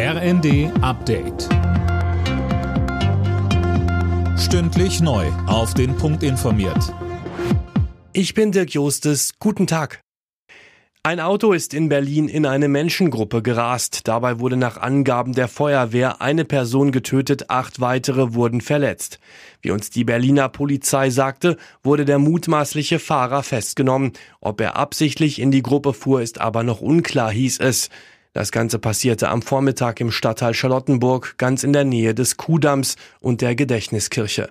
RND Update. Stündlich neu. Auf den Punkt informiert. Ich bin Dirk Jostes. Guten Tag. Ein Auto ist in Berlin in eine Menschengruppe gerast. Dabei wurde nach Angaben der Feuerwehr eine Person getötet, acht weitere wurden verletzt. Wie uns die Berliner Polizei sagte, wurde der mutmaßliche Fahrer festgenommen. Ob er absichtlich in die Gruppe fuhr, ist aber noch unklar, hieß es. Das Ganze passierte am Vormittag im Stadtteil Charlottenburg, ganz in der Nähe des Kuhdamms und der Gedächtniskirche.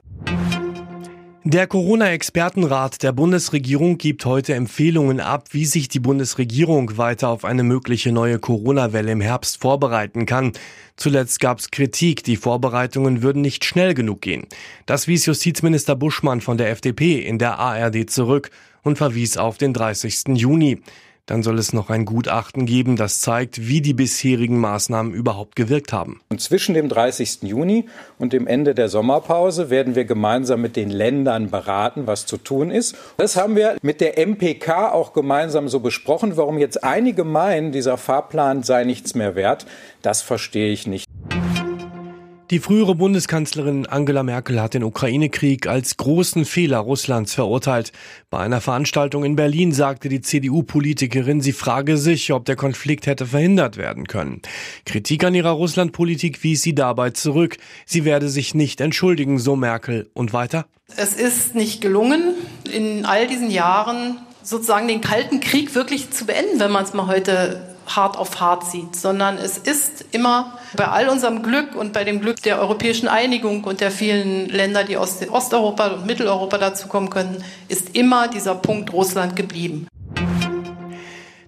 Der Corona-Expertenrat der Bundesregierung gibt heute Empfehlungen ab, wie sich die Bundesregierung weiter auf eine mögliche neue Corona-Welle im Herbst vorbereiten kann. Zuletzt gab es Kritik, die Vorbereitungen würden nicht schnell genug gehen. Das wies Justizminister Buschmann von der FDP in der ARD zurück und verwies auf den 30. Juni. Dann soll es noch ein Gutachten geben, das zeigt, wie die bisherigen Maßnahmen überhaupt gewirkt haben. Und zwischen dem 30. Juni und dem Ende der Sommerpause werden wir gemeinsam mit den Ländern beraten, was zu tun ist. Das haben wir mit der MPK auch gemeinsam so besprochen. Warum jetzt einige meinen, dieser Fahrplan sei nichts mehr wert, das verstehe ich nicht. Die frühere Bundeskanzlerin Angela Merkel hat den Ukraine-Krieg als großen Fehler Russlands verurteilt. Bei einer Veranstaltung in Berlin sagte die CDU-Politikerin, sie frage sich, ob der Konflikt hätte verhindert werden können. Kritik an ihrer Russland-Politik wies sie dabei zurück. Sie werde sich nicht entschuldigen, so Merkel. Und weiter? Es ist nicht gelungen, in all diesen Jahren sozusagen den Kalten Krieg wirklich zu beenden, wenn man es mal heute hart auf hart sieht, sondern es ist immer bei all unserem Glück und bei dem Glück der europäischen Einigung und der vielen Länder, die aus Osteuropa und Mitteleuropa dazukommen könnten, ist immer dieser Punkt Russland geblieben.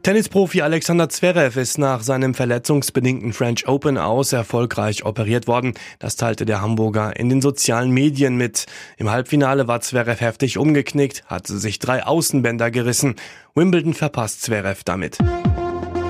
Tennisprofi Alexander Zverev ist nach seinem verletzungsbedingten French Open aus erfolgreich operiert worden. Das teilte der Hamburger in den sozialen Medien mit. Im Halbfinale war Zverev heftig umgeknickt, hatte sich drei Außenbänder gerissen. Wimbledon verpasst Zverev damit.